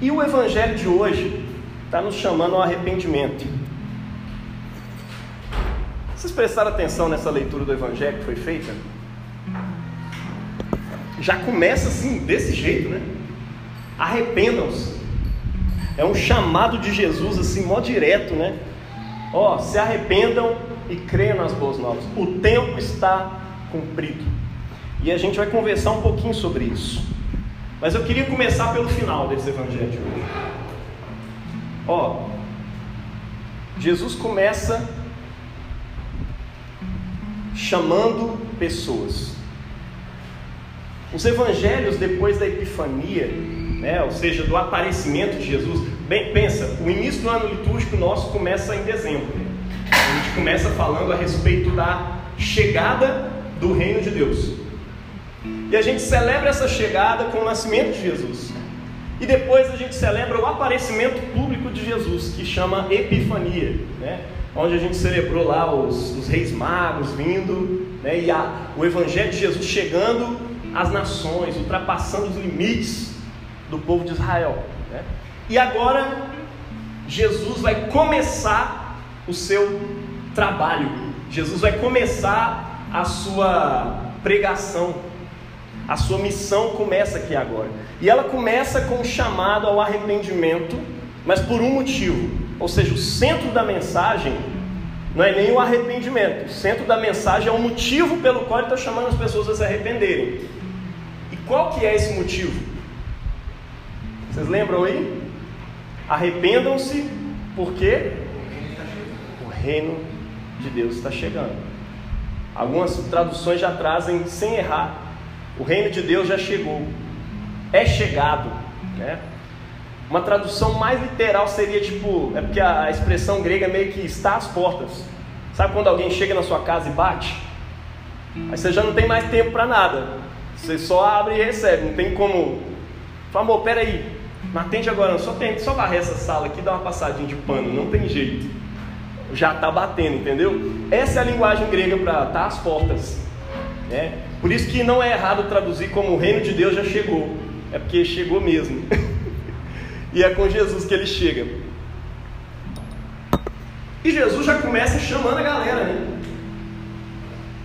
E o Evangelho de hoje está nos chamando ao arrependimento. Vocês prestaram atenção nessa leitura do Evangelho que foi feita? Já começa assim, desse jeito, né? Arrependam-se. É um chamado de Jesus assim, mó direto, né? Ó, se arrependam e creiam nas boas novas. O tempo está cumprido. E a gente vai conversar um pouquinho sobre isso. Mas eu queria começar pelo final desse evangelho de hoje. Ó, Jesus começa chamando pessoas. Os evangelhos depois da Epifania, né, ou seja, do aparecimento de Jesus, bem, pensa, o início do ano litúrgico nosso começa em dezembro. A gente começa falando a respeito da chegada do reino de Deus. E a gente celebra essa chegada com o nascimento de Jesus. E depois a gente celebra o aparecimento público de Jesus, que chama Epifania, né? onde a gente celebrou lá os, os reis magos vindo, né? e a, o Evangelho de Jesus chegando às nações, ultrapassando os limites do povo de Israel. Né? E agora Jesus vai começar o seu trabalho, Jesus vai começar a sua pregação a sua missão começa aqui agora. E ela começa com um chamado ao arrependimento, mas por um motivo. Ou seja, o centro da mensagem não é nem o arrependimento. O centro da mensagem é o motivo pelo qual ele está chamando as pessoas a se arrependerem. E qual que é esse motivo? Vocês lembram aí? Arrependam-se porque o reino de Deus está chegando. Algumas traduções já trazem sem errar o reino de Deus já chegou, é chegado, né? Uma tradução mais literal seria tipo, é porque a expressão grega meio que está às portas. Sabe quando alguém chega na sua casa e bate? Aí você já não tem mais tempo para nada. Você só abre e recebe, não tem como. Fala, amor, peraí, não atende agora, não. Só, tem, só varrer essa sala aqui e dar uma passadinha de pano, não tem jeito. Já está batendo, entendeu? Essa é a linguagem grega para estar tá às portas. Né? Por isso que não é errado traduzir como o reino de Deus já chegou, é porque chegou mesmo. e é com Jesus que ele chega. E Jesus já começa chamando a galera, né?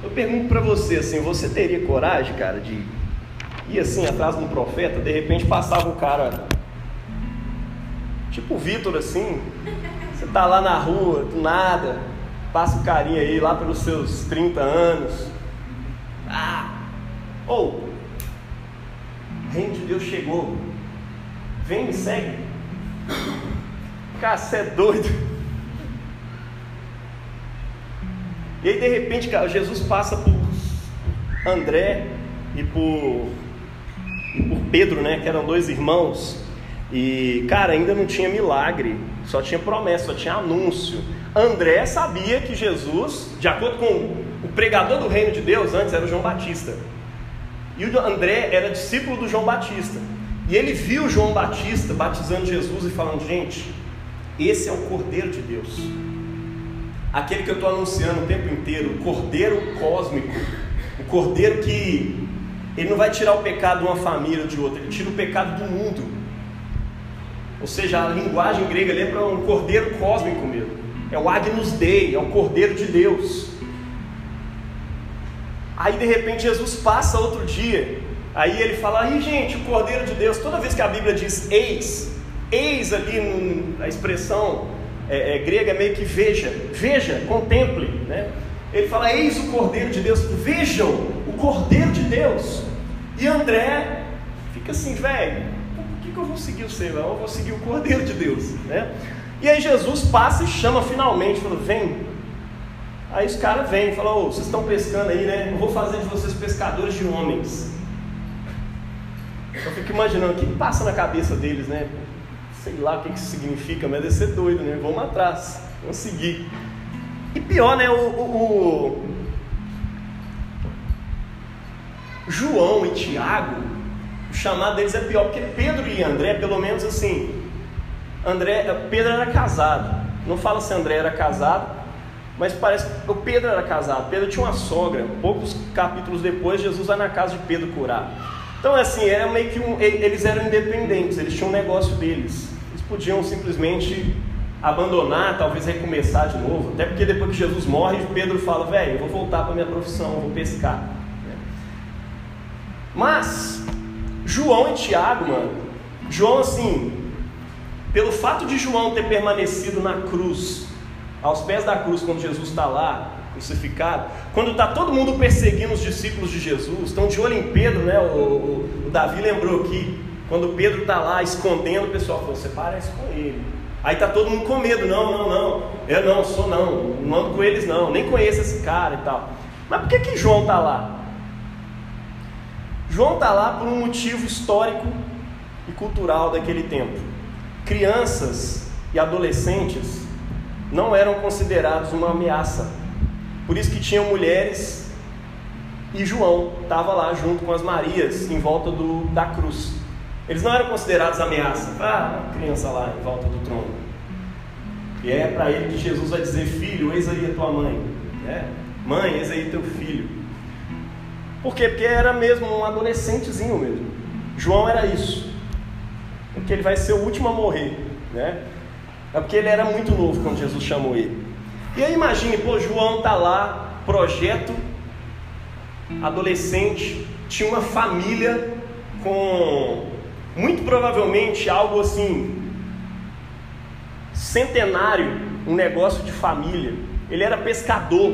Eu pergunto para você assim, você teria coragem, cara, de ir assim atrás de um profeta, de repente passava um cara tipo o Vitor assim, você tá lá na rua, do nada, passa o carinha aí lá pelos seus 30 anos! Ou, o reino de Deus chegou. Vem, me segue. Cara, você é doido. E aí, de repente, cara, Jesus passa por André e por, e por Pedro, né? Que eram dois irmãos. E, cara, ainda não tinha milagre, só tinha promessa, só tinha anúncio. André sabia que Jesus, de acordo com o pregador do reino de Deus antes era o João Batista. E o André era discípulo do João Batista. E ele viu João Batista batizando Jesus e falando: gente, esse é o Cordeiro de Deus. Aquele que eu estou anunciando o tempo inteiro, o Cordeiro cósmico. O Cordeiro que ele não vai tirar o pecado de uma família ou de outra, ele tira o pecado do mundo. Ou seja, a linguagem grega para um cordeiro cósmico mesmo. É o Agnus Dei, é o Cordeiro de Deus. Aí de repente Jesus passa outro dia, aí ele fala: aí gente, o Cordeiro de Deus, toda vez que a Bíblia diz eis, eis ali na expressão é, é, grega é meio que veja, veja, contemple, né? Ele fala: eis o Cordeiro de Deus, vejam o Cordeiro de Deus. E André fica assim, velho, por que, que eu vou seguir o Senhor? Eu vou seguir o Cordeiro de Deus, né? E aí Jesus passa e chama finalmente, falou: vem, Aí os caras vêm e falam, oh, vocês estão pescando aí, né? Eu vou fazer de vocês pescadores de homens. Eu fico imaginando o que passa na cabeça deles, né? Sei lá o que isso significa, mas deve ser doido, né? Vamos atrás, vamos seguir. E pior, né? O, o, o João e Tiago, o chamado deles é pior, porque Pedro e André, pelo menos assim, André, Pedro era casado. Não fala se André era casado, mas parece que o Pedro era casado, Pedro tinha uma sogra. Poucos capítulos depois, Jesus vai na casa de Pedro curar. Então, assim, era meio que um, eles eram independentes, eles tinham um negócio deles. Eles podiam simplesmente abandonar, talvez recomeçar de novo. Até porque depois que Jesus morre, Pedro fala: velho, eu vou voltar para minha profissão, eu vou pescar. Mas, João e Tiago, mano, João, assim, pelo fato de João ter permanecido na cruz, aos pés da cruz, quando Jesus está lá, crucificado, quando está todo mundo perseguindo os discípulos de Jesus, estão de olho em Pedro, né? O, o, o Davi lembrou aqui, quando Pedro está lá escondendo, o pessoal falou: Você parece com ele. Aí está todo mundo com medo: Não, não, não, eu não sou, não, não ando com eles, não, nem conheço esse cara e tal. Mas por que, que João está lá? João está lá por um motivo histórico e cultural daquele tempo. Crianças e adolescentes não eram considerados uma ameaça. Por isso que tinham mulheres e João estava lá junto com as Marias em volta do, da cruz. Eles não eram considerados ameaça. Ah, criança lá em volta do trono. E é para ele que Jesus vai dizer: Filho, eis aí a tua mãe. É, mãe, eis aí teu filho. Por quê? Porque era mesmo um adolescentezinho mesmo. João era isso. Porque ele vai ser o último a morrer. Né? É porque ele era muito novo quando Jesus chamou ele. E aí imagine, pô, João tá lá, projeto, adolescente, tinha uma família com muito provavelmente algo assim centenário, um negócio de família. Ele era pescador.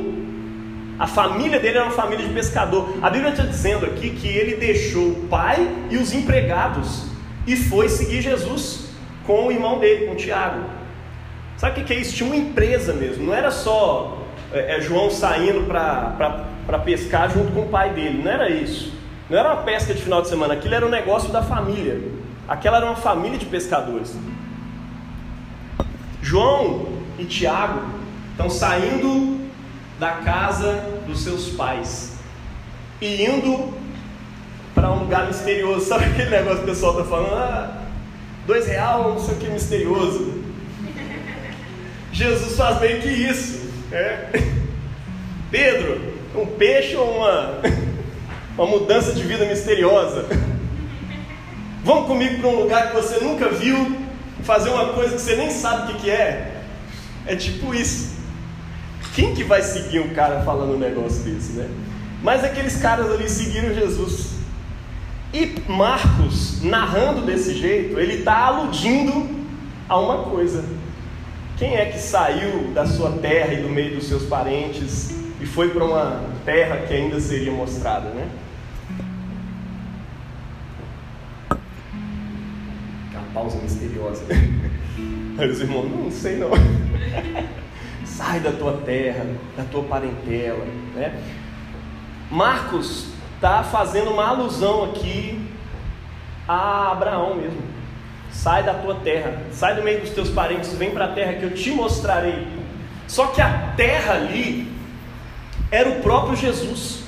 A família dele era uma família de pescador. A Bíblia está dizendo aqui que ele deixou o pai e os empregados e foi seguir Jesus com o irmão dele, com Tiago. Sabe o que é isso? Tinha uma empresa mesmo, não era só é, é, João saindo para pescar junto com o pai dele, não era isso. Não era uma pesca de final de semana, aquilo era um negócio da família. Aquela era uma família de pescadores. João e Tiago estão saindo da casa dos seus pais e indo para um lugar misterioso. Sabe aquele negócio que o pessoal está falando? Ah, dois real, não sei o que misterioso. Jesus faz meio que isso. É. Pedro, um peixe ou uma, uma mudança de vida misteriosa? Vamos comigo para um lugar que você nunca viu, fazer uma coisa que você nem sabe o que, que é? É tipo isso. Quem que vai seguir um cara falando um negócio desse, né? Mas aqueles caras ali seguiram Jesus. E Marcos, narrando desse jeito, ele está aludindo a uma coisa. Quem é que saiu da sua terra e do meio dos seus parentes e foi para uma terra que ainda seria mostrada, né? Aquela pausa misteriosa. Aí os irmãos, não sei não. sai da tua terra, da tua parentela. Né? Marcos está fazendo uma alusão aqui a Abraão mesmo. Sai da tua terra, sai do meio dos teus parentes, vem para a terra que eu te mostrarei. Só que a terra ali era o próprio Jesus.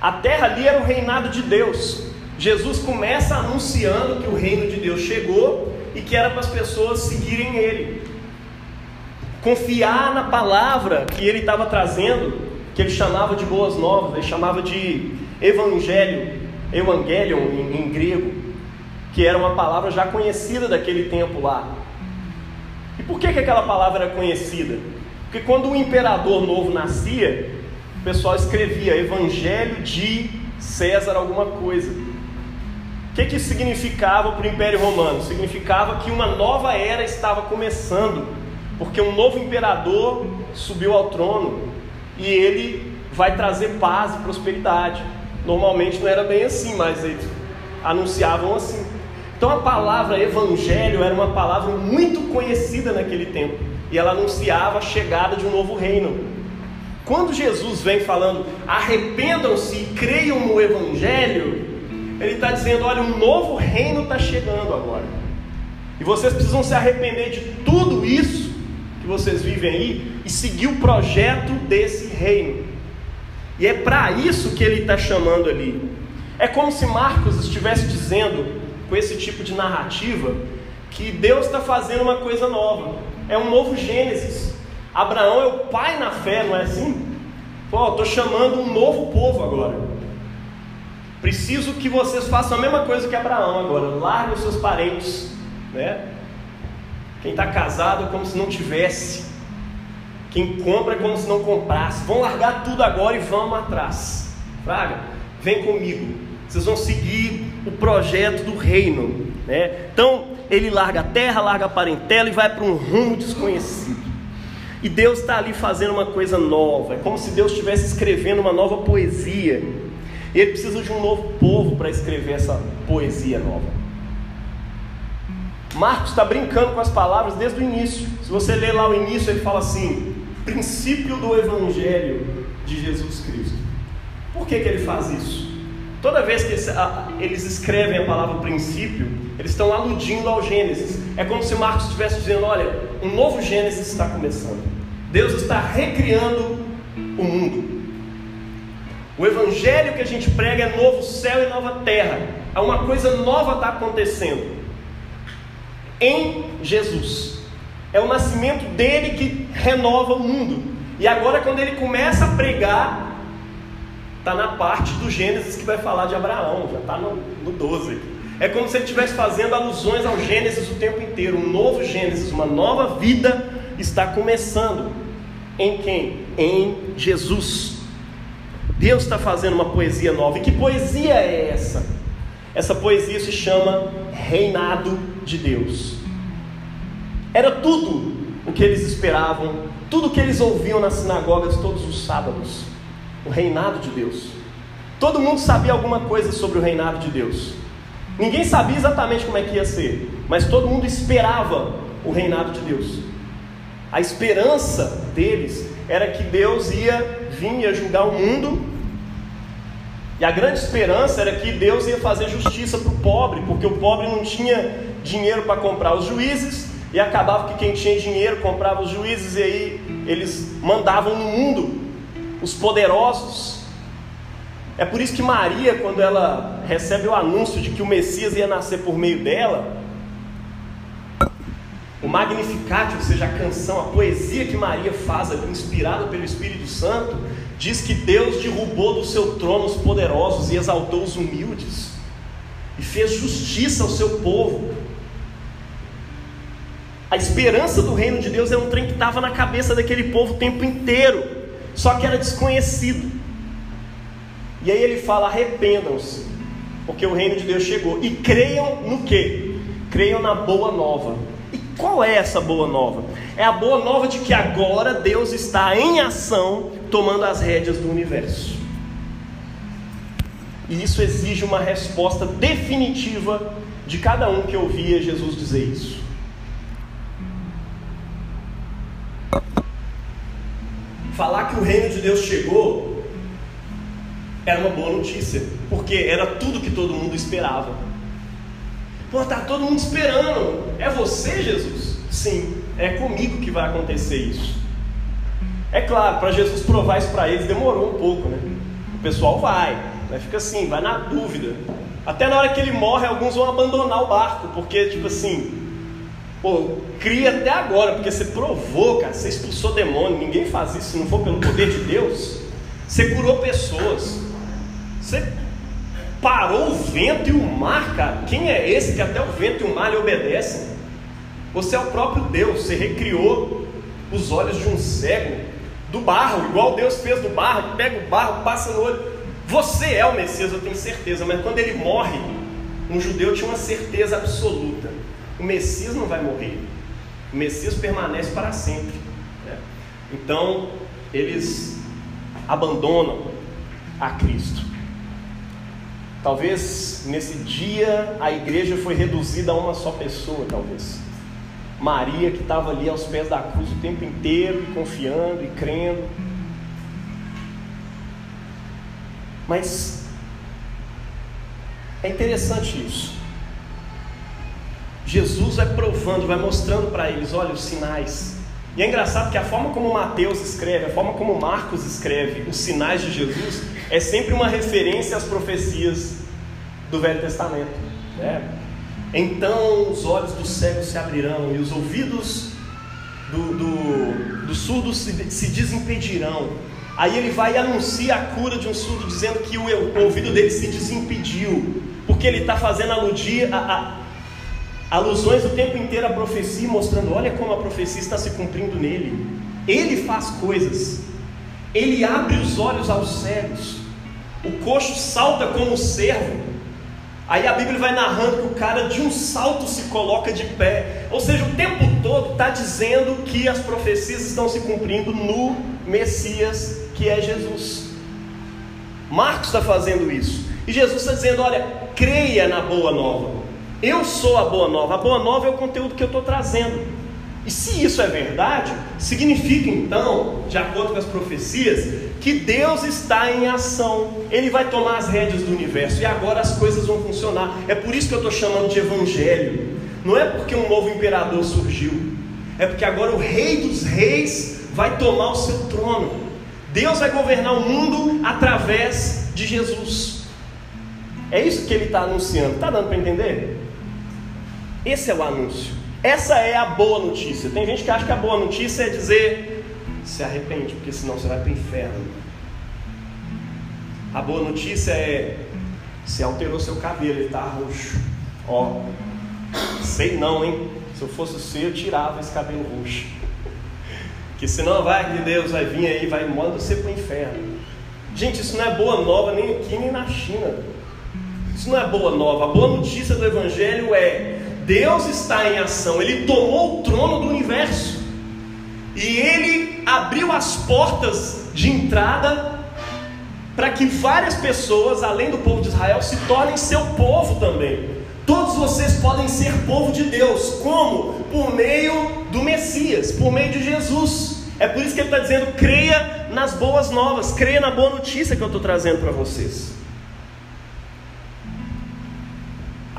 A terra ali era o reinado de Deus. Jesus começa anunciando que o reino de Deus chegou e que era para as pessoas seguirem ele confiar na palavra que ele estava trazendo, que ele chamava de boas novas, ele chamava de evangelho, evangelion em, em grego, que era uma palavra já conhecida daquele tempo lá. E por que, que aquela palavra era conhecida? Porque quando o imperador novo nascia, o pessoal escrevia Evangelho de César alguma coisa. O que, que isso significava para o Império Romano? Significava que uma nova era estava começando porque um novo imperador subiu ao trono e ele vai trazer paz e prosperidade. Normalmente não era bem assim, mas eles anunciavam assim. Então a palavra evangelho era uma palavra muito conhecida naquele tempo e ela anunciava a chegada de um novo reino. Quando Jesus vem falando arrependam-se e creiam no evangelho, ele está dizendo: olha, um novo reino está chegando agora. E vocês precisam se arrepender de tudo isso vocês vivem aí e seguir o projeto desse reino. E é para isso que ele está chamando ali. É como se Marcos estivesse dizendo, com esse tipo de narrativa, que Deus está fazendo uma coisa nova. É um novo Gênesis. Abraão é o pai na fé, não é assim? Pô, estou chamando um novo povo agora. Preciso que vocês façam a mesma coisa que Abraão agora. Larguem os seus parentes, né? Quem está casado é como se não tivesse. Quem compra é como se não comprasse. Vão largar tudo agora e vamos atrás. Fraga, vem comigo. Vocês vão seguir o projeto do reino. Né? Então, ele larga a terra, larga a parentela e vai para um rumo desconhecido. E Deus está ali fazendo uma coisa nova. É como se Deus estivesse escrevendo uma nova poesia. E ele precisa de um novo povo para escrever essa poesia nova. Marcos está brincando com as palavras desde o início. Se você ler lá o início, ele fala assim: princípio do Evangelho de Jesus Cristo. Por que, que ele faz isso? Toda vez que eles escrevem a palavra princípio, eles estão aludindo ao Gênesis. É como se Marcos estivesse dizendo: olha, um novo Gênesis está começando. Deus está recriando o mundo. O evangelho que a gente prega é novo céu e nova terra. É uma coisa nova está acontecendo em Jesus. É o nascimento dele que renova o mundo. E agora, quando ele começa a pregar, está na parte do Gênesis que vai falar de Abraão, já está no, no 12. É como se ele estivesse fazendo alusões ao Gênesis o tempo inteiro. Um novo Gênesis, uma nova vida está começando. Em quem? Em Jesus. Deus está fazendo uma poesia nova. E que poesia é essa? Essa poesia se chama Reinado de Deus. Era tudo o que eles esperavam, tudo o que eles ouviam nas sinagogas todos os sábados. O reinado de Deus. Todo mundo sabia alguma coisa sobre o reinado de Deus. Ninguém sabia exatamente como é que ia ser, mas todo mundo esperava o reinado de Deus. A esperança deles era que Deus ia vir a julgar o mundo e a grande esperança era que Deus ia fazer justiça para o pobre, porque o pobre não tinha dinheiro para comprar os juízes, e acabava que quem tinha dinheiro comprava os juízes, e aí eles mandavam no mundo os poderosos. É por isso que Maria, quando ela recebe o anúncio de que o Messias ia nascer por meio dela, o Magnificat, ou seja, a canção, a poesia que Maria faz, inspirada pelo Espírito Santo, diz que Deus derrubou do seu trono os poderosos e exaltou os humildes, e fez justiça ao seu povo. A esperança do reino de Deus é um trem que estava na cabeça daquele povo o tempo inteiro, só que era desconhecido. E aí ele fala: arrependam-se, porque o reino de Deus chegou, e creiam no que? Creiam na boa nova. E qual é essa boa nova? É a boa nova de que agora Deus está em ação tomando as rédeas do universo. E isso exige uma resposta definitiva de cada um que ouvia Jesus dizer isso. Falar que o reino de Deus chegou era uma boa notícia, porque era tudo que todo mundo esperava. Pô, tá todo mundo esperando. É você, Jesus? Sim, é comigo que vai acontecer isso. É claro, para Jesus provar isso para eles demorou um pouco, né? O pessoal vai, né? fica assim, vai na dúvida. Até na hora que ele morre, alguns vão abandonar o barco, porque, tipo assim, pô, cria até agora, porque você provou, cara, você expulsou demônio, ninguém faz isso se não for pelo poder de Deus. Você curou pessoas, você parou o vento e o mar, cara. Quem é esse que até o vento e o mar lhe obedecem? Você é o próprio Deus, você recriou os olhos de um cego do barro, igual Deus fez do barro, pega o barro, passa no olho. Você é o Messias, eu tenho certeza, mas quando ele morre, um judeu tinha uma certeza absoluta: o Messias não vai morrer, o Messias permanece para sempre. Né? Então, eles abandonam a Cristo. Talvez nesse dia a igreja foi reduzida a uma só pessoa, talvez. Maria que estava ali aos pés da cruz o tempo inteiro, confiando e crendo. Mas é interessante isso. Jesus vai provando, vai mostrando para eles, olha, os sinais. E é engraçado que a forma como Mateus escreve, a forma como Marcos escreve os sinais de Jesus, é sempre uma referência às profecias do Velho Testamento. Né? Então os olhos dos cegos se abrirão e os ouvidos do, do, do surdo se, se desimpedirão. Aí ele vai e anuncia a cura de um surdo, dizendo que o ouvido dele se desimpediu, porque ele está fazendo aludir a, a, alusões o tempo inteiro à profecia, mostrando: olha como a profecia está se cumprindo nele. Ele faz coisas, ele abre os olhos aos cegos, o coxo salta como um servo. Aí a Bíblia vai narrando que o cara de um salto se coloca de pé. Ou seja, o tempo todo está dizendo que as profecias estão se cumprindo no Messias que é Jesus. Marcos está fazendo isso. E Jesus está dizendo: olha, creia na boa nova. Eu sou a boa nova. A boa nova é o conteúdo que eu estou trazendo. E se isso é verdade, significa então, de acordo com as profecias, que Deus está em ação. Ele vai tomar as rédeas do universo e agora as coisas vão funcionar. É por isso que eu estou chamando de evangelho. Não é porque um novo imperador surgiu, é porque agora o Rei dos Reis vai tomar o seu trono. Deus vai governar o mundo através de Jesus. É isso que ele está anunciando. Está dando para entender? Esse é o anúncio. Essa é a boa notícia. Tem gente que acha que a boa notícia é dizer se arrepende, porque senão você vai para o inferno. A boa notícia é se alterou seu cabelo, ele está roxo. Ó, sei não, hein? Se eu fosse você, eu tirava esse cabelo roxo. Que senão vai que Deus vai vir aí, vai manda você para o inferno. Gente, isso não é boa nova nem aqui nem na China. Isso não é boa nova. A boa notícia do Evangelho é Deus está em ação. Ele tomou o trono do universo e ele abriu as portas de entrada para que várias pessoas, além do povo de Israel, se tornem seu povo também. Todos vocês podem ser povo de Deus. Como? Por meio do Messias, por meio de Jesus. É por isso que ele está dizendo: creia nas boas novas, creia na boa notícia que eu estou trazendo para vocês.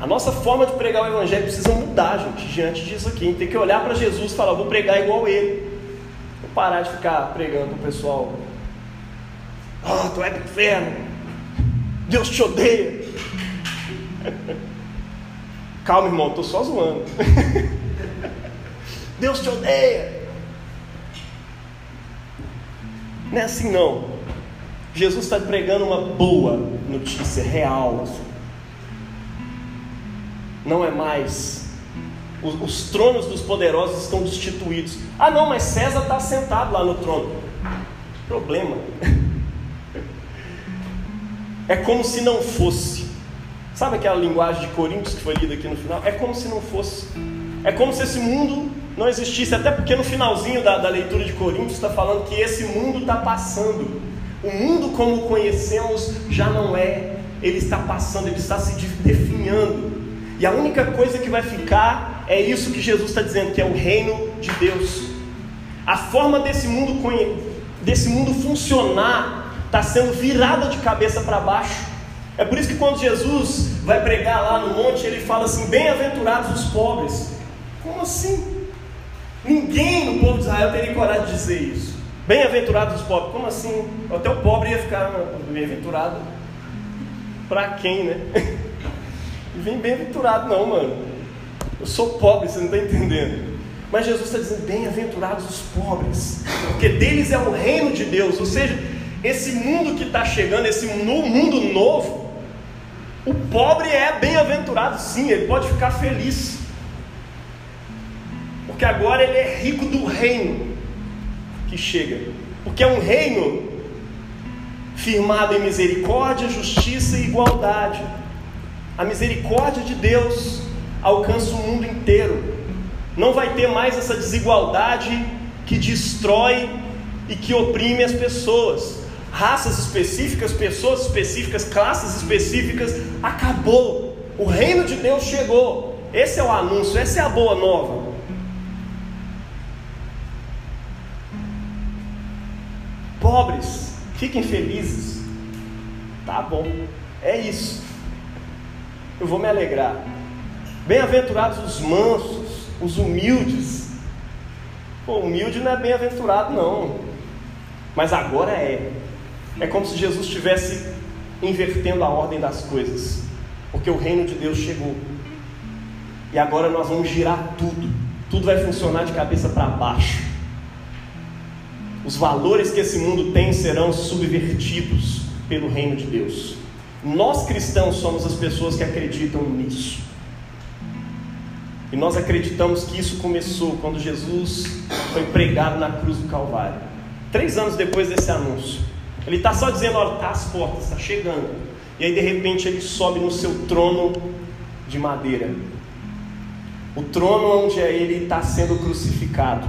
A nossa forma de pregar o Evangelho precisa mudar, gente, diante disso aqui. A gente tem que olhar para Jesus e falar: vou pregar igual ele. Vou parar de ficar pregando para o pessoal: oh, tu é do inferno, Deus te odeia. Calma, irmão, estou só zoando. Deus te odeia. Não é assim não. Jesus está pregando uma boa notícia real. Não é mais. Os, os, tronos dos poderosos estão destituídos. Ah, não, mas César está sentado lá no trono. Problema. É como se não fosse. Sabe aquela linguagem de Coríntios que foi lida aqui no final? É como se não fosse. É como se esse mundo não existisse, até porque no finalzinho da, da leitura de Coríntios está falando que esse mundo está passando. O mundo como o conhecemos já não é, ele está passando, ele está se definhando. E a única coisa que vai ficar é isso que Jesus está dizendo, que é o reino de Deus. A forma desse mundo, desse mundo funcionar está sendo virada de cabeça para baixo. É por isso que quando Jesus vai pregar lá no monte, ele fala assim: Bem-aventurados os pobres. Como assim? Ninguém no povo de Israel teria coragem de dizer isso. Bem-aventurados os pobres. Como assim? Até o pobre ia ficar bem-aventurado. Para quem, né? E vem bem-aventurado, não, mano. Eu sou pobre, você não está entendendo. Mas Jesus está dizendo: bem-aventurados os pobres, porque deles é o reino de Deus. Ou seja, esse mundo que está chegando, esse mundo novo, o pobre é bem-aventurado, sim, ele pode ficar feliz, porque agora ele é rico do reino que chega, porque é um reino firmado em misericórdia, justiça e igualdade. A misericórdia de Deus alcança o mundo inteiro. Não vai ter mais essa desigualdade que destrói e que oprime as pessoas raças específicas, pessoas específicas, classes específicas, acabou. O reino de Deus chegou. Esse é o anúncio, essa é a boa nova. Pobres, fiquem felizes. Tá bom, é isso. Eu vou me alegrar. Bem-aventurados os mansos, os humildes. Pô, humilde não é bem-aventurado, não. Mas agora é. É como se Jesus estivesse invertendo a ordem das coisas, porque o reino de Deus chegou. E agora nós vamos girar tudo, tudo vai funcionar de cabeça para baixo. os valores que esse mundo tem serão subvertidos pelo reino de Deus. Nós cristãos somos as pessoas que acreditam nisso. E nós acreditamos que isso começou quando Jesus foi pregado na cruz do Calvário. Três anos depois desse anúncio. Ele está só dizendo: olha, está às portas, está chegando. E aí de repente ele sobe no seu trono de madeira. O trono onde ele está sendo crucificado.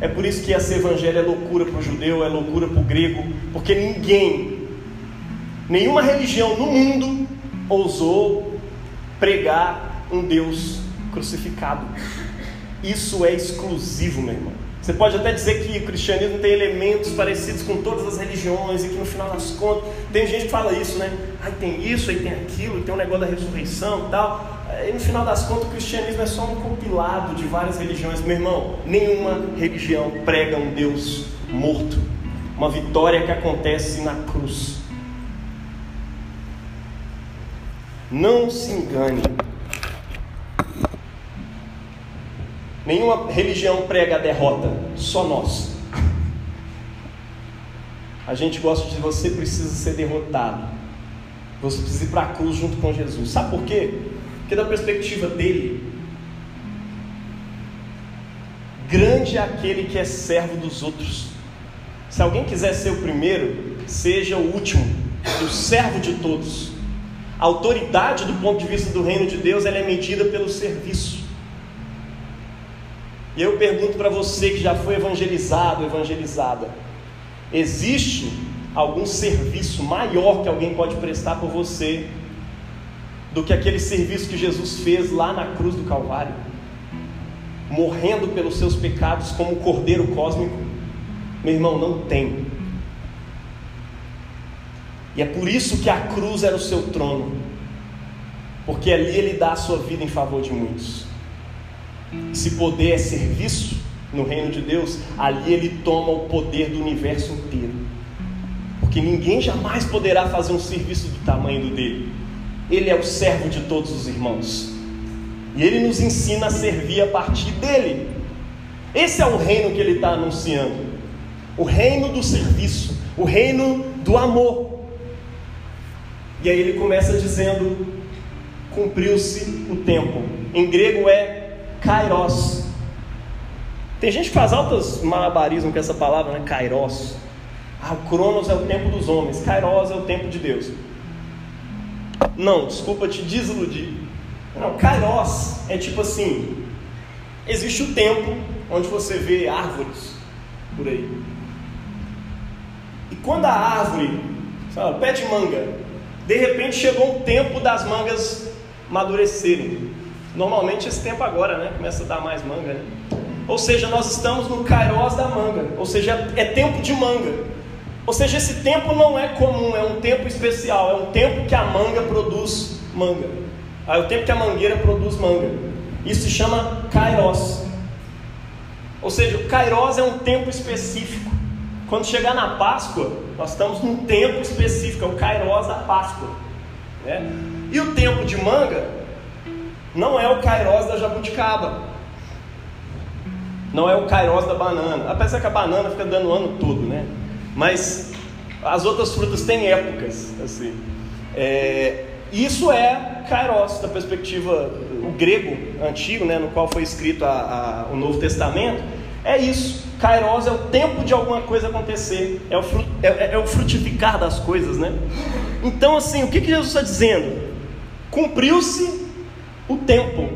É por isso que esse evangelho é loucura para o judeu, é loucura para o grego, porque ninguém, nenhuma religião no mundo ousou pregar um Deus crucificado. Isso é exclusivo, meu irmão. Você pode até dizer que o cristianismo tem elementos parecidos com todas as religiões e que no final das contas, tem gente que fala isso, né? Aí tem isso, aí tem aquilo, tem um negócio da ressurreição e tal. E no final das contas, o cristianismo é só um compilado de várias religiões. Meu irmão, nenhuma religião prega um Deus morto, uma vitória que acontece na cruz. Não se engane. Nenhuma religião prega a derrota, só nós. A gente gosta de você precisa ser derrotado. Você precisa ir para a cruz junto com Jesus. Sabe por quê? Porque da perspectiva dele, grande é aquele que é servo dos outros. Se alguém quiser ser o primeiro, seja o último, o servo de todos. A autoridade do ponto de vista do reino de Deus, ela é medida pelo serviço. E eu pergunto para você que já foi evangelizado, evangelizada: existe algum serviço maior que alguém pode prestar por você do que aquele serviço que Jesus fez lá na cruz do Calvário, morrendo pelos seus pecados como o cordeiro cósmico? Meu irmão, não tem. E é por isso que a cruz era o seu trono, porque ali ele dá a sua vida em favor de muitos. Se poder é serviço no reino de Deus, ali ele toma o poder do universo inteiro. Porque ninguém jamais poderá fazer um serviço do tamanho do dele. Ele é o servo de todos os irmãos. E ele nos ensina a servir a partir dele. Esse é o reino que ele está anunciando. O reino do serviço, o reino do amor. E aí ele começa dizendo: cumpriu-se o tempo. Em grego é Kairos. Tem gente que faz altas malabarismo com essa palavra, né? Kairos. Ah, o Cronos é o tempo dos homens, Kairos é o tempo de Deus. Não, desculpa te desiludir. Não, Kairos é tipo assim: existe o tempo onde você vê árvores por aí. E quando a árvore, sabe, pé de manga, de repente chegou o tempo das mangas amadurecerem. Normalmente esse tempo agora, né? Começa a dar mais manga, né? Ou seja, nós estamos no Kairos da manga, ou seja, é tempo de manga. Ou seja, esse tempo não é comum, é um tempo especial, é um tempo que a manga produz manga. É o tempo que a mangueira produz manga. Isso se chama Kairos. Ou seja, o Kairos é um tempo específico. Quando chegar na Páscoa, nós estamos num tempo específico, é o Kairos da Páscoa. Né? E o tempo de manga não é o Kairos da jabuticaba. Não é o Kairos da banana. Apesar que a banana fica dando o ano todo, né? Mas as outras frutas têm épocas, assim. É, isso é Kairos, da perspectiva o grego antigo, né, no qual foi escrito a, a, o Novo Testamento. É isso. Kairos é o tempo de alguma coisa acontecer, é o, é, é, é o frutificar das coisas, né? Então, assim, o que, que Jesus está dizendo? Cumpriu-se o tempo.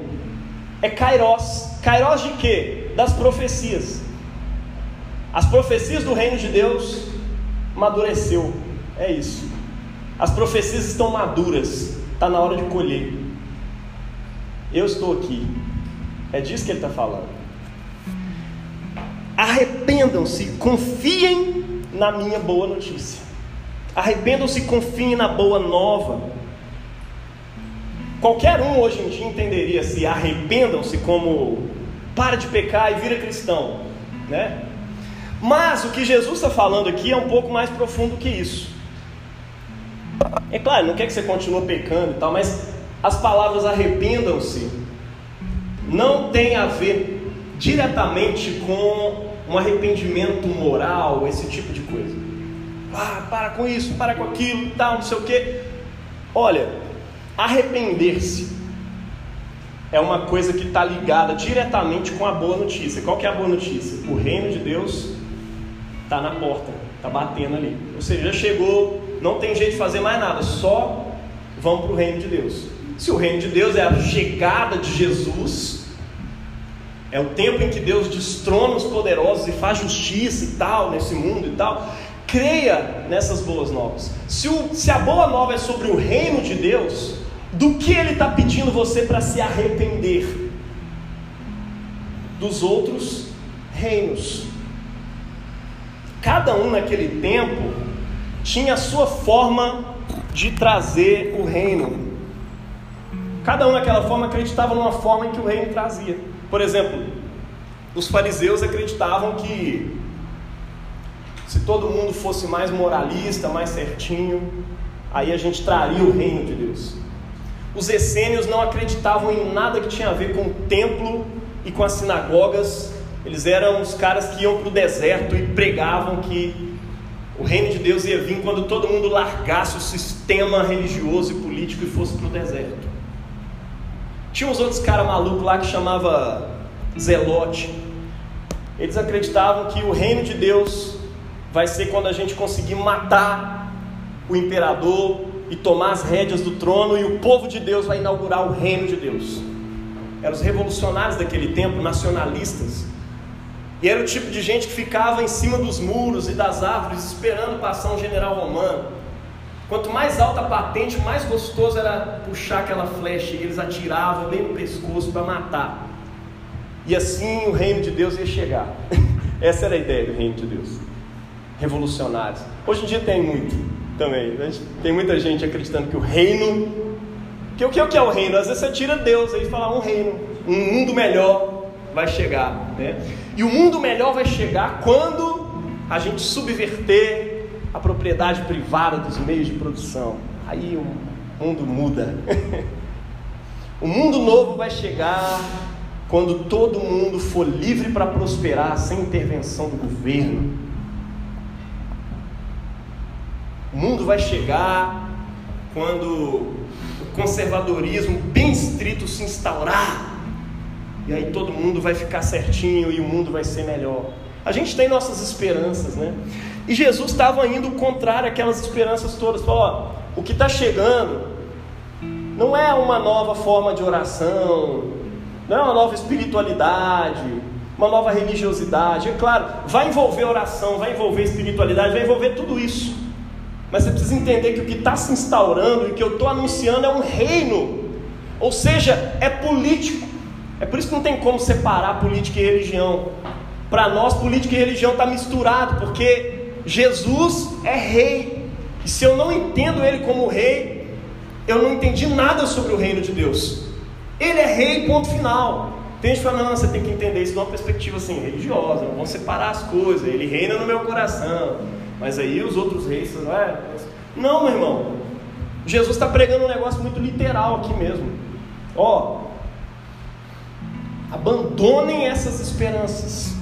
É Kairos. Kairos de quê? Das profecias. As profecias do reino de Deus madureceu. É isso. As profecias estão maduras. Está na hora de colher. Eu estou aqui. É disso que ele está falando. Arrependam-se, confiem na minha boa notícia. Arrependam-se, confiem na boa nova. Qualquer um hoje em dia entenderia se arrependam-se como para de pecar e vira cristão, né? Mas o que Jesus está falando aqui é um pouco mais profundo que isso. É claro, não quer que você continue pecando e tal, mas as palavras arrependam-se não tem a ver diretamente com um arrependimento moral, esse tipo de coisa. Ah, para com isso, para com aquilo, tal, não sei o quê. Olha, arrepender-se é uma coisa que está ligada diretamente com a boa notícia. Qual que é a boa notícia? O reino de Deus está na porta, está batendo ali. Ou seja, já chegou, não tem jeito de fazer mais nada, só vão para o reino de Deus. Se o reino de Deus é a chegada de Jesus, é o tempo em que Deus destrona os poderosos e faz justiça e tal nesse mundo e tal. Creia nessas boas novas. Se, o, se a boa nova é sobre o reino de Deus, do que ele está pedindo você para se arrepender? Dos outros reinos. Cada um naquele tempo tinha a sua forma de trazer o reino. Cada um naquela forma acreditava numa forma em que o reino trazia. Por exemplo, os fariseus acreditavam que se todo mundo fosse mais moralista, mais certinho, aí a gente traria o reino de Deus. Os essênios não acreditavam em nada que tinha a ver com o templo e com as sinagogas. Eles eram os caras que iam para o deserto e pregavam que o reino de Deus ia vir quando todo mundo largasse o sistema religioso e político e fosse para o deserto. Tinha uns outros caras malucos lá que chamava Zelote. Eles acreditavam que o reino de Deus vai ser quando a gente conseguir matar o imperador e tomar as rédeas do trono e o povo de Deus vai inaugurar o reino de Deus. Eram os revolucionários daquele tempo, nacionalistas. E era o tipo de gente que ficava em cima dos muros e das árvores esperando passar um general romano. Quanto mais alta a patente, mais gostoso era puxar aquela flecha e eles atiravam bem no pescoço para matar. E assim o reino de Deus ia chegar. Essa era a ideia do reino de Deus. Revolucionários. Hoje em dia tem muito também. Tem muita gente acreditando que o reino. Que o que é o reino? Às vezes você tira Deus aí e fala um reino, um mundo melhor vai chegar. Né? E o mundo melhor vai chegar quando a gente subverter a propriedade privada dos meios de produção. Aí o mundo muda. o mundo novo vai chegar quando todo mundo for livre para prosperar sem intervenção do governo O mundo vai chegar quando o conservadorismo bem estrito se instaurar. E aí todo mundo vai ficar certinho e o mundo vai ser melhor. A gente tem nossas esperanças, né? E Jesus estava indo contrário àquelas esperanças todas. Falou: ó, o que está chegando não é uma nova forma de oração, não é uma nova espiritualidade, uma nova religiosidade. É claro, vai envolver oração, vai envolver espiritualidade, vai envolver tudo isso. Mas você precisa entender que o que está se instaurando e que eu estou anunciando é um reino, ou seja, é político. É por isso que não tem como separar política e religião. Para nós, política e religião está misturado, porque Jesus é rei. E se eu não entendo ele como rei, eu não entendi nada sobre o reino de Deus. Ele é rei, ponto final. Tem gente falando, não, você tem que entender isso de uma perspectiva assim, religiosa, não vão separar as coisas, ele reina no meu coração. Mas aí os outros reis, não é? Não, meu irmão. Jesus está pregando um negócio muito literal aqui mesmo. Ó, abandonem essas esperanças.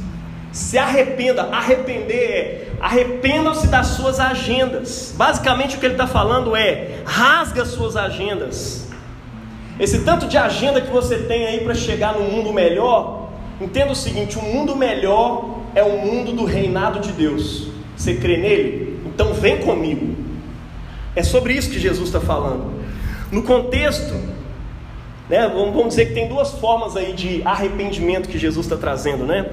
Se arrependa. Arrepender é arrependam-se das suas agendas. Basicamente o que ele está falando é rasga suas agendas. Esse tanto de agenda que você tem aí para chegar no mundo melhor, entenda o seguinte: o mundo melhor é o mundo do reinado de Deus. Você crê nele? Então vem comigo. É sobre isso que Jesus está falando. No contexto, né, vamos dizer que tem duas formas aí de arrependimento que Jesus está trazendo, né?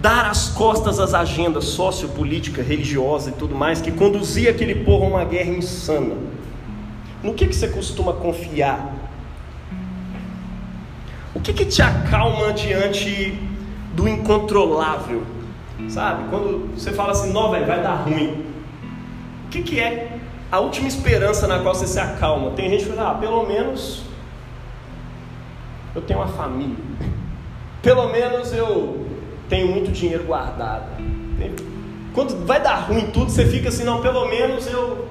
Dar as costas às agendas sociopolítica, religiosa e tudo mais que conduzia aquele povo a uma guerra insana. No que, que você costuma confiar? O que, que te acalma diante do incontrolável? Sabe? Quando você fala assim, não, velho, vai dar ruim. O que, que é a última esperança na qual você se acalma? Tem gente que fala, ah, pelo menos eu tenho uma família. Pelo menos eu tenho muito dinheiro guardado. Quando vai dar ruim tudo, você fica assim, não, pelo menos eu.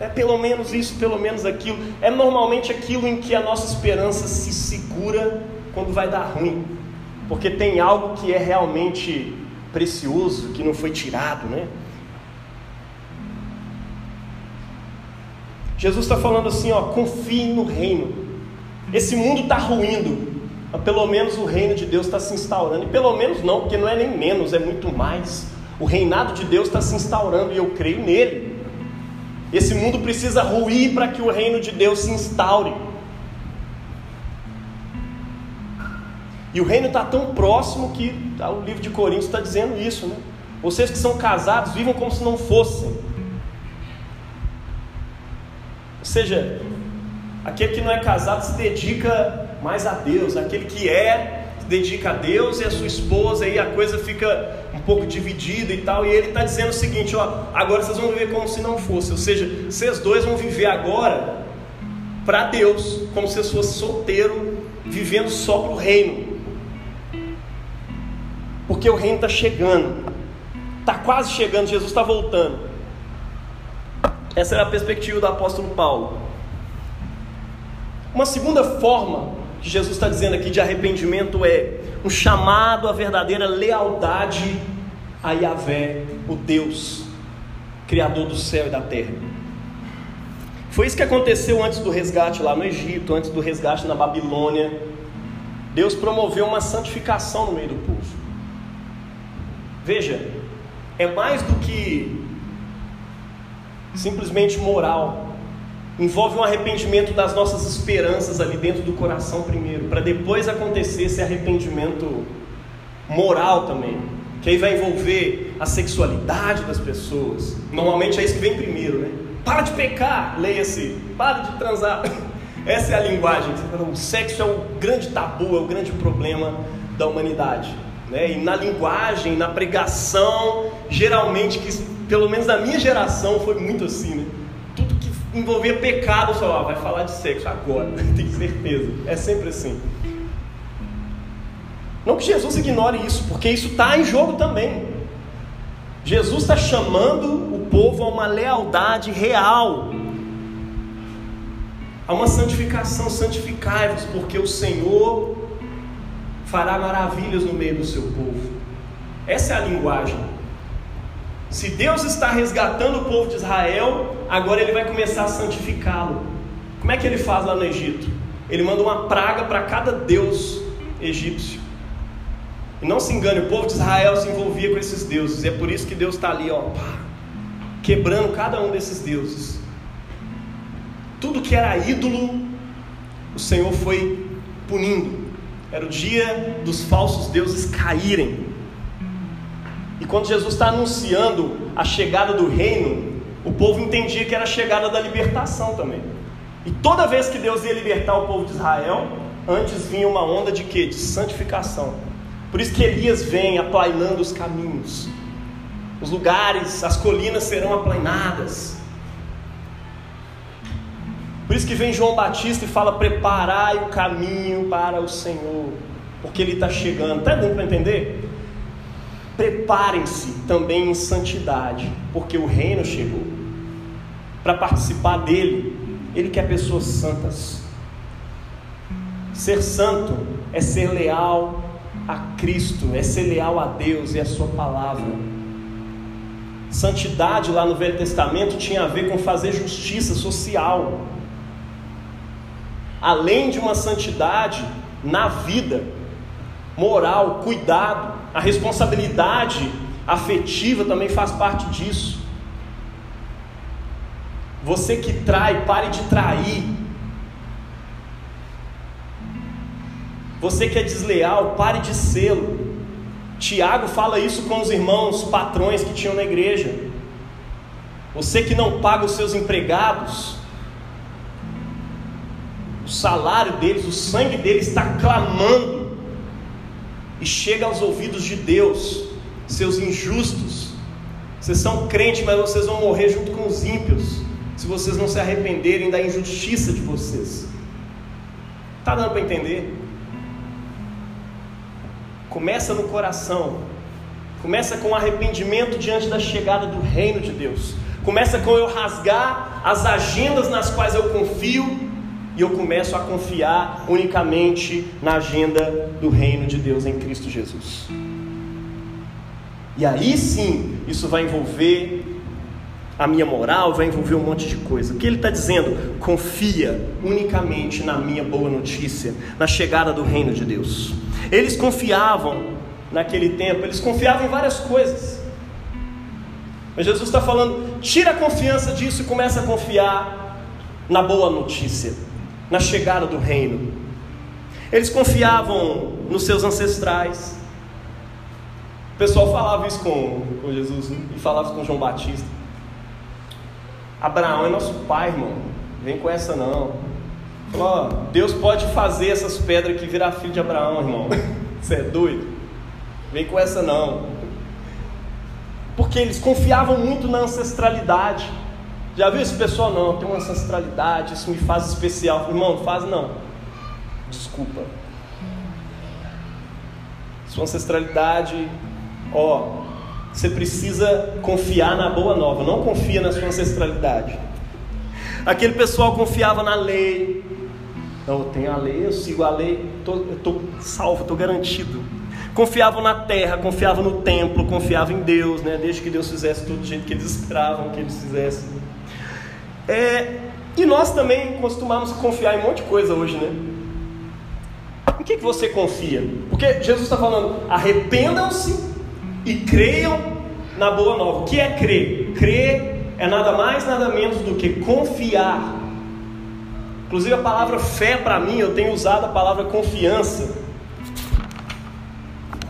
É pelo menos isso, pelo menos aquilo. É normalmente aquilo em que a nossa esperança se segura quando vai dar ruim. Porque tem algo que é realmente precioso que não foi tirado, né? Jesus está falando assim, ó, confie no reino. Esse mundo está ruindo, pelo menos o reino de Deus está se instaurando. E pelo menos não, porque não é nem menos, é muito mais. O reinado de Deus está se instaurando e eu creio nele. Esse mundo precisa ruir para que o reino de Deus se instaure. E o reino está tão próximo que tá, o livro de Coríntios está dizendo isso, né? Vocês que são casados, vivam como se não fossem. Ou seja, aquele que não é casado se dedica mais a Deus, aquele que é se dedica a Deus e a sua esposa, aí a coisa fica um pouco dividida e tal. E ele está dizendo o seguinte: ó, agora vocês vão viver como se não fosse, ou seja, vocês dois vão viver agora para Deus, como se vocês fossem solteiro, vivendo só para o reino porque o reino está chegando, está quase chegando, Jesus está voltando. Essa era a perspectiva do apóstolo Paulo. Uma segunda forma que Jesus está dizendo aqui de arrependimento é um chamado à verdadeira lealdade a Yahvé, o Deus, Criador do céu e da terra. Foi isso que aconteceu antes do resgate lá no Egito, antes do resgate na Babilônia. Deus promoveu uma santificação no meio do povo. Veja, é mais do que simplesmente moral. Envolve um arrependimento das nossas esperanças ali dentro do coração primeiro, para depois acontecer esse arrependimento moral também, que aí vai envolver a sexualidade das pessoas. Normalmente é isso que vem primeiro, né? Para de pecar, leia-se, para de transar. Essa é a linguagem. O sexo é o grande tabu, é o grande problema da humanidade. Né? E na linguagem, na pregação, geralmente, que pelo menos na minha geração foi muito assim, né? Envolvia pecado, só ah, vai falar de sexo agora, tenho certeza. É sempre assim. Não que Jesus ignore isso, porque isso está em jogo também. Jesus está chamando o povo a uma lealdade real, a uma santificação. Santificai-vos, porque o Senhor fará maravilhas no meio do seu povo. Essa é a linguagem. Se Deus está resgatando o povo de Israel, agora ele vai começar a santificá-lo. Como é que ele faz lá no Egito? Ele manda uma praga para cada deus egípcio. E não se engane, o povo de Israel se envolvia com esses deuses. É por isso que Deus está ali, ó, pá, quebrando cada um desses deuses. Tudo que era ídolo, o Senhor foi punindo. Era o dia dos falsos deuses caírem. Quando Jesus está anunciando a chegada do reino, o povo entendia que era a chegada da libertação também. E toda vez que Deus ia libertar o povo de Israel, antes vinha uma onda de quê? De santificação. Por isso que Elias vem aplainando os caminhos. Os lugares, as colinas serão aplainadas. Por isso que vem João Batista e fala: preparai o caminho para o Senhor, porque Ele está chegando. Está dando para entender? Preparem-se também em santidade, porque o reino chegou. Para participar dele, Ele quer pessoas santas. Ser santo é ser leal a Cristo, é ser leal a Deus e a Sua palavra. Santidade lá no Velho Testamento tinha a ver com fazer justiça social além de uma santidade na vida, moral, cuidado, a responsabilidade afetiva também faz parte disso. Você que trai, pare de trair. Você que é desleal, pare de sê-lo. Tiago fala isso com os irmãos patrões que tinham na igreja. Você que não paga os seus empregados, o salário deles, o sangue deles está clamando e chega aos ouvidos de Deus, seus injustos. Vocês são crentes, mas vocês vão morrer junto com os ímpios, se vocês não se arrependerem da injustiça de vocês. Está dando para entender? Começa no coração, começa com arrependimento diante da chegada do reino de Deus. Começa com eu rasgar as agendas nas quais eu confio e eu começo a confiar unicamente na agenda do reino de Deus em Cristo Jesus. E aí sim, isso vai envolver a minha moral, vai envolver um monte de coisa. O que ele está dizendo? Confia unicamente na minha boa notícia, na chegada do reino de Deus. Eles confiavam naquele tempo, eles confiavam em várias coisas. Mas Jesus está falando: tira a confiança disso e começa a confiar na boa notícia, na chegada do reino. Eles confiavam nos seus ancestrais. O pessoal falava isso com, com Jesus né? e falava isso com João Batista. Abraão é nosso pai, irmão. Vem com essa não. Falou, Deus pode fazer essas pedras aqui virar filho de Abraão, irmão. Você é doido? Vem com essa não. Porque eles confiavam muito na ancestralidade. Já viu esse pessoal? Não, tem uma ancestralidade, isso me faz especial. Irmão, faz não. Desculpa. Sua ancestralidade, ó, você precisa confiar na boa nova, não confia na sua ancestralidade. Aquele pessoal confiava na lei. Não, eu tenho a lei, eu sigo a lei, tô, eu estou salvo, estou garantido. Confiavam na terra, confiavam no templo, confiavam em Deus, né? desde que Deus fizesse tudo do jeito que eles esperavam que eles fizessem. É, e nós também costumamos confiar em um monte de coisa hoje, né? Em que, que você confia? Porque Jesus está falando, arrependam-se e creiam na boa nova. O que é crer? Crer é nada mais, nada menos do que confiar. Inclusive a palavra fé para mim, eu tenho usado a palavra confiança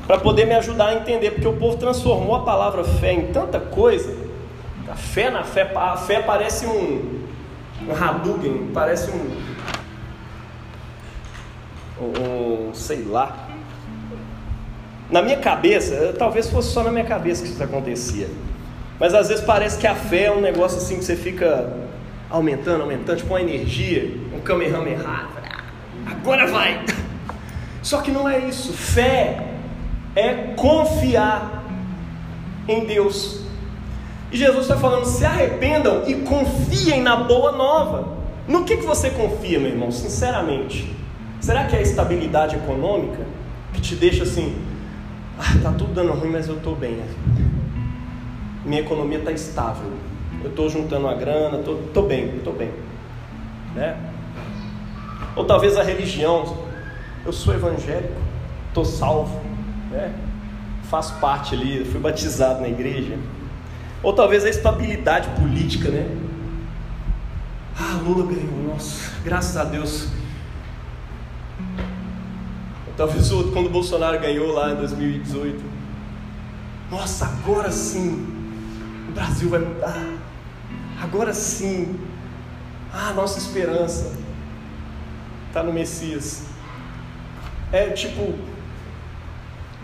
para poder me ajudar a entender, porque o povo transformou a palavra fé em tanta coisa. A fé na fé, a fé parece um, um Hadouken, parece um, um, sei lá, na minha cabeça, talvez fosse só na minha cabeça que isso acontecia. Mas às vezes parece que a fé é um negócio assim que você fica aumentando, aumentando, tipo uma energia, um Kamehameha. Agora vai! Só que não é isso. Fé é confiar em Deus. E Jesus está falando: se arrependam e confiem na boa nova. No que, que você confia, meu irmão? Sinceramente. Será que é a estabilidade econômica que te deixa assim, ah, tá tudo dando ruim, mas eu estou bem. Né? Minha economia está estável. Eu estou juntando a grana, estou bem, estou bem. Né? Ou talvez a religião, eu sou evangélico, estou salvo, né? faço parte ali, fui batizado na igreja. Ou talvez a estabilidade política, né? Ah, Lula ganhou, nossa, graças a Deus Talvez outro, quando o Bolsonaro ganhou lá em 2018. Nossa, agora sim o Brasil vai mudar. Agora sim. Ah, nossa esperança está no Messias. É tipo,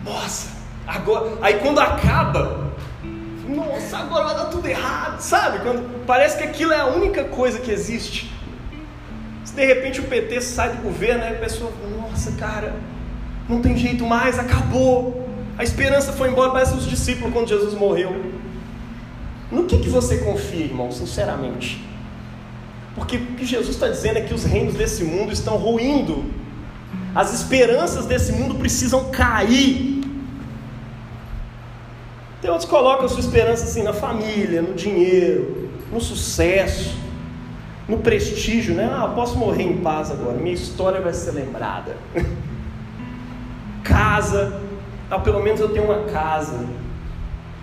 nossa, agora. Aí quando acaba, nossa, agora vai dar tudo errado, sabe? Quando parece que aquilo é a única coisa que existe. Se de repente o PT sai do governo, aí a pessoa, nossa, cara, não tem jeito mais, acabou. A esperança foi embora, parece os discípulos quando Jesus morreu. No que, que você confia, irmão, sinceramente? Porque o que Jesus está dizendo é que os reinos desse mundo estão ruindo, as esperanças desse mundo precisam cair. Tem outros que colocam sua esperança assim na família, no dinheiro, no sucesso, no prestígio, né? Ah, posso morrer em paz agora, minha história vai ser lembrada. casa, ah, pelo menos eu tenho uma casa,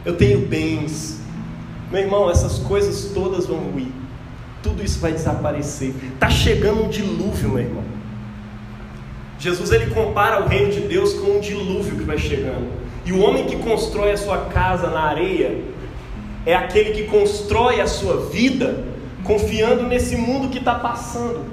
eu tenho bens. Meu irmão, essas coisas todas vão ruir, tudo isso vai desaparecer. Está chegando um dilúvio, meu irmão. Jesus ele compara o reino de Deus com um dilúvio que vai chegando. E o homem que constrói a sua casa na areia é aquele que constrói a sua vida confiando nesse mundo que está passando.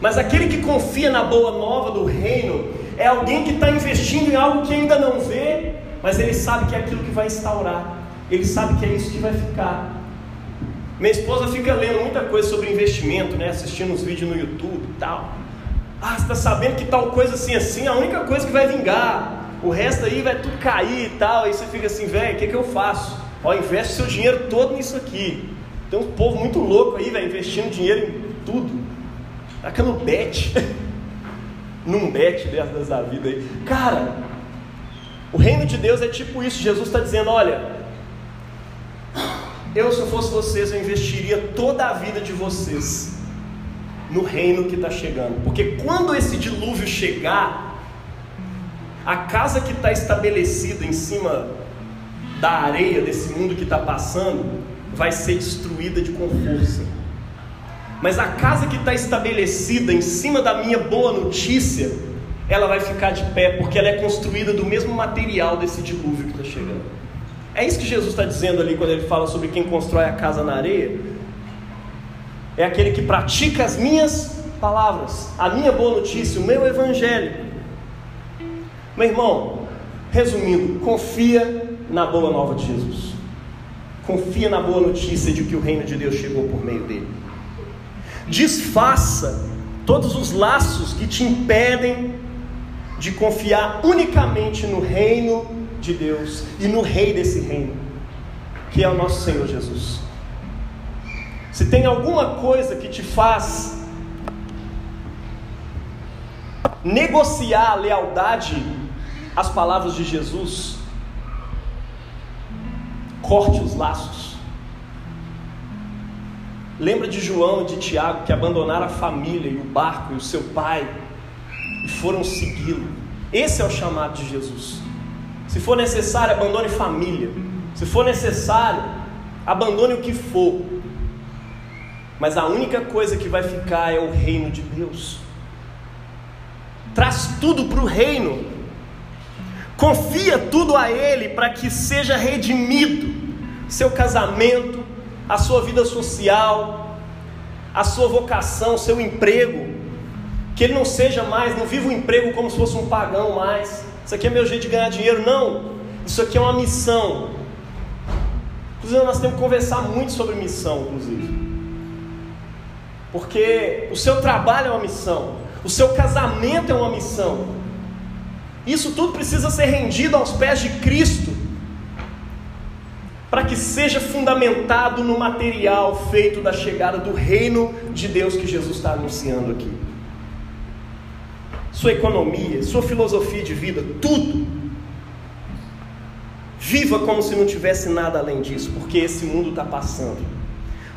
Mas aquele que confia na boa nova do reino, é alguém que está investindo em algo que ainda não vê, mas ele sabe que é aquilo que vai instaurar, ele sabe que é isso que vai ficar. Minha esposa fica lendo muita coisa sobre investimento, né? assistindo uns vídeos no YouTube e tal. Ah, você está sabendo que tal coisa assim, assim, a única coisa que vai vingar, o resto aí vai tudo cair e tal. Aí você fica assim, velho, o que, que eu faço? Ó, investe seu dinheiro todo nisso aqui. Tem um povo muito louco aí, velho, investindo dinheiro em tudo. Aquela bet. num bet dessas da vida aí. Cara, O reino de Deus é tipo isso. Jesus está dizendo: olha, eu, se eu fosse vocês, eu investiria toda a vida de vocês no reino que está chegando. Porque quando esse dilúvio chegar, a casa que está estabelecida em cima da areia desse mundo que está passando vai ser destruída de com força. Mas a casa que está estabelecida em cima da minha boa notícia, ela vai ficar de pé, porque ela é construída do mesmo material desse dilúvio que está chegando. É isso que Jesus está dizendo ali quando ele fala sobre quem constrói a casa na areia. É aquele que pratica as minhas palavras, a minha boa notícia, o meu evangelho. Meu irmão, resumindo, confia na boa nova de Jesus. Confia na boa notícia de que o reino de Deus chegou por meio dele. Desfaça todos os laços que te impedem de confiar unicamente no reino de Deus e no rei desse reino, que é o nosso Senhor Jesus. Se tem alguma coisa que te faz negociar a lealdade às palavras de Jesus, corte os laços. Lembra de João e de Tiago que abandonaram a família e o barco e o seu pai e foram segui-lo. Esse é o chamado de Jesus. Se for necessário, abandone família. Se for necessário, abandone o que for. Mas a única coisa que vai ficar é o reino de Deus. Traz tudo para o reino. Confia tudo a Ele para que seja redimido seu casamento, a sua vida social, a sua vocação, seu emprego, que ele não seja mais, não viva o emprego como se fosse um pagão mais. Isso aqui é meu jeito de ganhar dinheiro, não. Isso aqui é uma missão. Inclusive nós temos que conversar muito sobre missão, inclusive. Porque o seu trabalho é uma missão, o seu casamento é uma missão. Isso tudo precisa ser rendido aos pés de Cristo para que seja fundamentado no material feito da chegada do reino de Deus que Jesus está anunciando aqui. Sua economia, sua filosofia de vida, tudo. Viva como se não tivesse nada além disso, porque esse mundo está passando.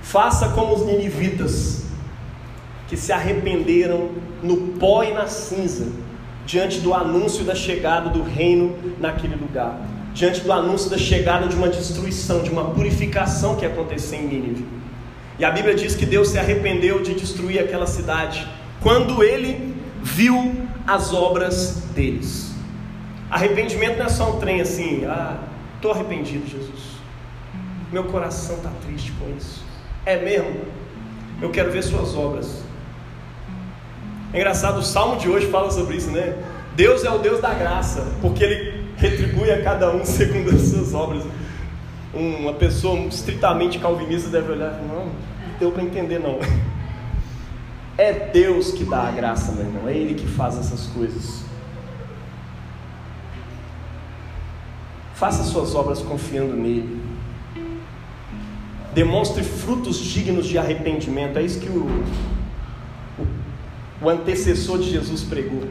Faça como os ninivitas, que se arrependeram no pó e na cinza, diante do anúncio da chegada do reino naquele lugar diante do anúncio da chegada de uma destruição, de uma purificação que ia acontecer em Nínive. E a Bíblia diz que Deus se arrependeu de destruir aquela cidade quando ele viu as obras deles. Arrependimento não é só um trem assim, ah, estou arrependido, Jesus. Meu coração está triste com isso. É mesmo? Eu quero ver suas obras. É engraçado, o salmo de hoje fala sobre isso, né? Deus é o Deus da graça, porque Ele retribui a cada um segundo as suas obras. Uma pessoa estritamente calvinista deve olhar e não, não deu para entender não. É Deus que dá a graça, meu irmão, é Ele que faz essas coisas. Faça suas obras confiando nele. Demonstre frutos dignos de arrependimento. É isso que o, o, o antecessor de Jesus pregou.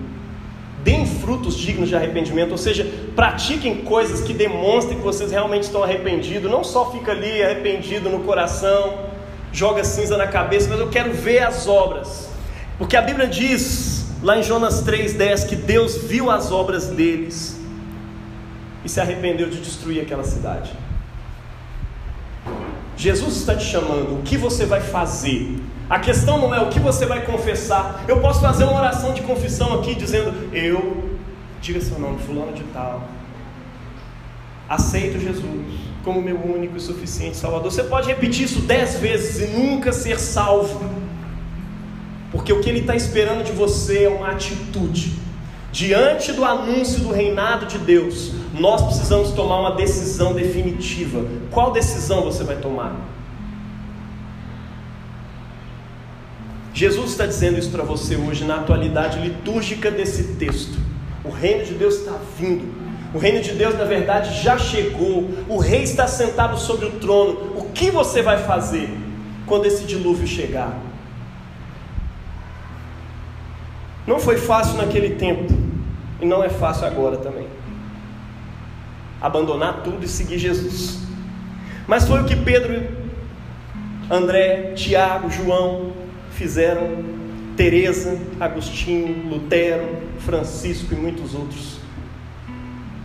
Deem frutos dignos de arrependimento, ou seja, pratiquem coisas que demonstrem que vocês realmente estão arrependidos, não só fica ali arrependido no coração, joga cinza na cabeça, mas eu quero ver as obras, porque a Bíblia diz lá em Jonas 3,10 que Deus viu as obras deles e se arrependeu de destruir aquela cidade. Jesus está te chamando, o que você vai fazer a questão não é o que você vai confessar. Eu posso fazer uma oração de confissão aqui dizendo: Eu, diga seu nome, Fulano de Tal, aceito Jesus como meu único e suficiente Salvador. Você pode repetir isso dez vezes e nunca ser salvo, porque o que Ele está esperando de você é uma atitude. Diante do anúncio do reinado de Deus, nós precisamos tomar uma decisão definitiva. Qual decisão você vai tomar? Jesus está dizendo isso para você hoje, na atualidade litúrgica desse texto. O reino de Deus está vindo. O reino de Deus, na verdade, já chegou. O rei está sentado sobre o trono. O que você vai fazer quando esse dilúvio chegar? Não foi fácil naquele tempo e não é fácil agora também. abandonar tudo e seguir Jesus. Mas foi o que Pedro, André, Tiago, João fizeram, Teresa, Agostinho, Lutero, Francisco e muitos outros.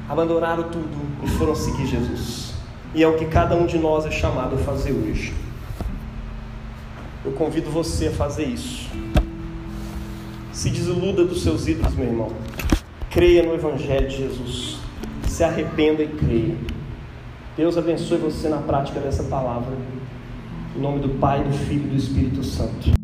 Abandonaram tudo e foram seguir Jesus. E é o que cada um de nós é chamado a fazer hoje. Eu convido você a fazer isso. Se desiluda dos seus ídolos, meu irmão. Creia no Evangelho de Jesus. Se arrependa e creia. Deus abençoe você na prática dessa palavra. Em nome do Pai, do Filho e do Espírito Santo.